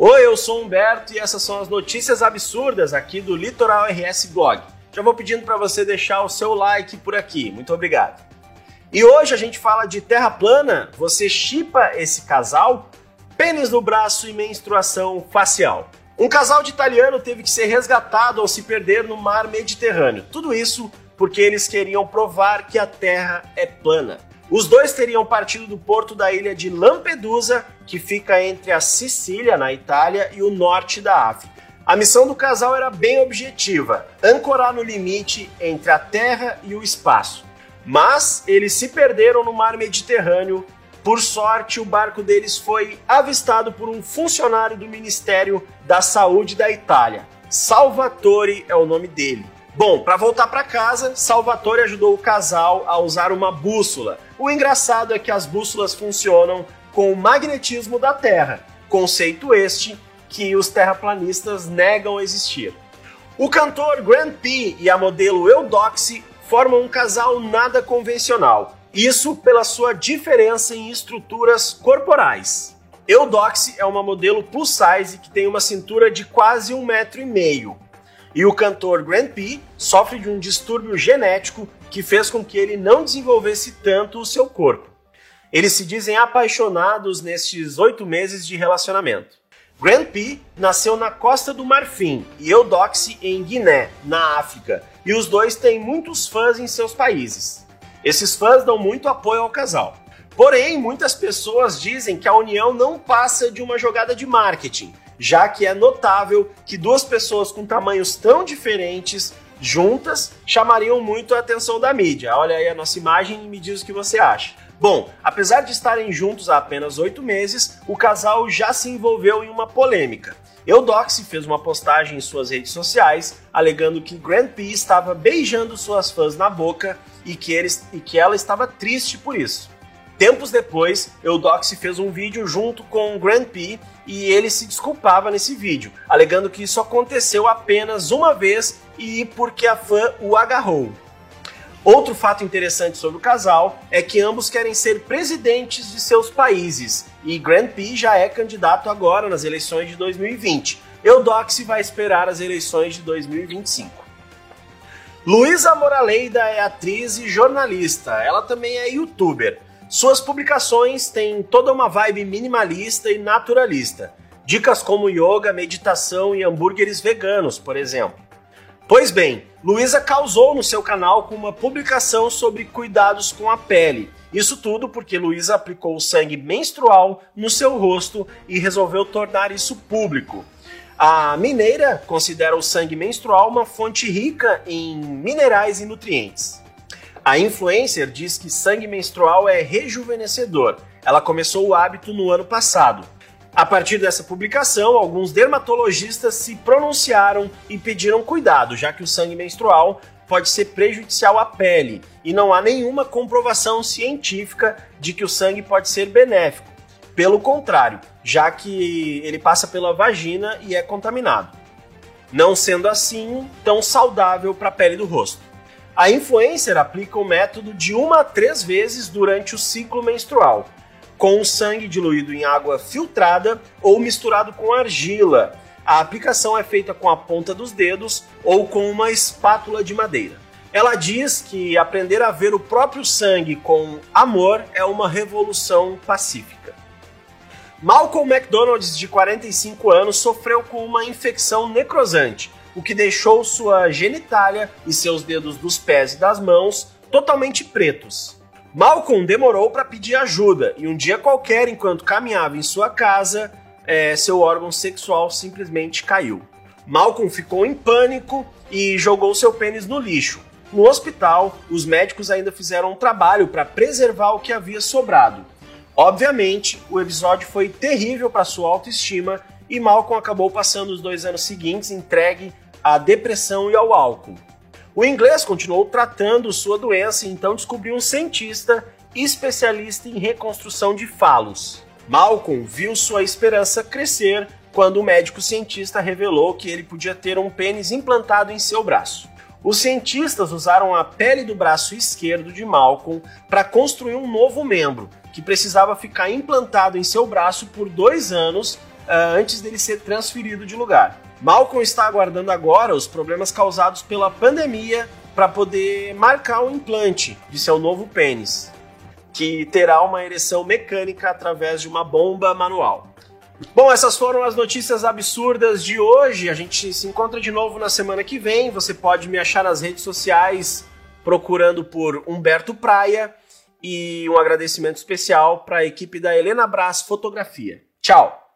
Oi, eu sou Humberto e essas são as notícias absurdas aqui do Litoral RS Blog. Já vou pedindo para você deixar o seu like por aqui. Muito obrigado. E hoje a gente fala de terra plana. Você chipa esse casal? Pênis no braço e menstruação facial. Um casal de italiano teve que ser resgatado ao se perder no mar Mediterrâneo. Tudo isso porque eles queriam provar que a Terra é plana. Os dois teriam partido do porto da ilha de Lampedusa, que fica entre a Sicília, na Itália, e o norte da África. A missão do casal era bem objetiva: ancorar no limite entre a Terra e o espaço. Mas eles se perderam no mar Mediterrâneo. Por sorte, o barco deles foi avistado por um funcionário do Ministério da Saúde da Itália. Salvatore é o nome dele. Bom, para voltar para casa, Salvatore ajudou o casal a usar uma bússola. O engraçado é que as bússolas funcionam com o magnetismo da Terra, conceito este que os terraplanistas negam existir. O cantor Grant P e a modelo Eudoxie formam um casal nada convencional. Isso pela sua diferença em estruturas corporais. Eudoxie é uma modelo plus size que tem uma cintura de quase um metro e meio. E o cantor Grant P sofre de um distúrbio genético que fez com que ele não desenvolvesse tanto o seu corpo. Eles se dizem apaixonados nestes oito meses de relacionamento. Grant P nasceu na Costa do Marfim e Eudoxie em Guiné, na África, e os dois têm muitos fãs em seus países. Esses fãs dão muito apoio ao casal. Porém, muitas pessoas dizem que a união não passa de uma jogada de marketing, já que é notável que duas pessoas com tamanhos tão diferentes juntas chamariam muito a atenção da mídia. Olha aí a nossa imagem e me diz o que você acha. Bom, apesar de estarem juntos há apenas oito meses, o casal já se envolveu em uma polêmica. Eudoxie fez uma postagem em suas redes sociais alegando que Grand P estava beijando suas fãs na boca e que, eles, e que ela estava triste por isso. Tempos depois, Eudoxie fez um vídeo junto com o Grand P e ele se desculpava nesse vídeo, alegando que isso aconteceu apenas uma vez e porque a fã o agarrou. Outro fato interessante sobre o casal é que ambos querem ser presidentes de seus países e Grand P já é candidato agora nas eleições de 2020. Eudoxie vai esperar as eleições de 2025. Luísa Moraleida é atriz e jornalista. Ela também é youtuber. Suas publicações têm toda uma vibe minimalista e naturalista. Dicas como yoga, meditação e hambúrgueres veganos, por exemplo. Pois bem, Luísa causou no seu canal com uma publicação sobre cuidados com a pele. Isso tudo porque Luísa aplicou o sangue menstrual no seu rosto e resolveu tornar isso público. A mineira considera o sangue menstrual uma fonte rica em minerais e nutrientes. A influencer diz que sangue menstrual é rejuvenescedor. Ela começou o hábito no ano passado. A partir dessa publicação, alguns dermatologistas se pronunciaram e pediram cuidado, já que o sangue menstrual pode ser prejudicial à pele e não há nenhuma comprovação científica de que o sangue pode ser benéfico. Pelo contrário, já que ele passa pela vagina e é contaminado. Não sendo assim tão saudável para a pele do rosto. A influencer aplica o método de uma a três vezes durante o ciclo menstrual, com o sangue diluído em água filtrada ou misturado com argila. A aplicação é feita com a ponta dos dedos ou com uma espátula de madeira. Ela diz que aprender a ver o próprio sangue com amor é uma revolução pacífica. Malcolm McDonald, de 45 anos, sofreu com uma infecção necrosante o que deixou sua genitália e seus dedos dos pés e das mãos totalmente pretos. Malcolm demorou para pedir ajuda e um dia qualquer, enquanto caminhava em sua casa, é, seu órgão sexual simplesmente caiu. Malcolm ficou em pânico e jogou seu pênis no lixo. No hospital, os médicos ainda fizeram um trabalho para preservar o que havia sobrado. Obviamente, o episódio foi terrível para sua autoestima e Malcolm acabou passando os dois anos seguintes entregue à depressão e ao álcool. O inglês continuou tratando sua doença e então descobriu um cientista especialista em reconstrução de falos. Malcolm viu sua esperança crescer quando o médico cientista revelou que ele podia ter um pênis implantado em seu braço. Os cientistas usaram a pele do braço esquerdo de Malcolm para construir um novo membro, que precisava ficar implantado em seu braço por dois anos uh, antes dele ser transferido de lugar. Malcolm está aguardando agora os problemas causados pela pandemia para poder marcar o implante de seu novo pênis, que terá uma ereção mecânica através de uma bomba manual. Bom, essas foram as notícias absurdas de hoje. A gente se encontra de novo na semana que vem. Você pode me achar nas redes sociais procurando por Humberto Praia e um agradecimento especial para a equipe da Helena Brás Fotografia. Tchau!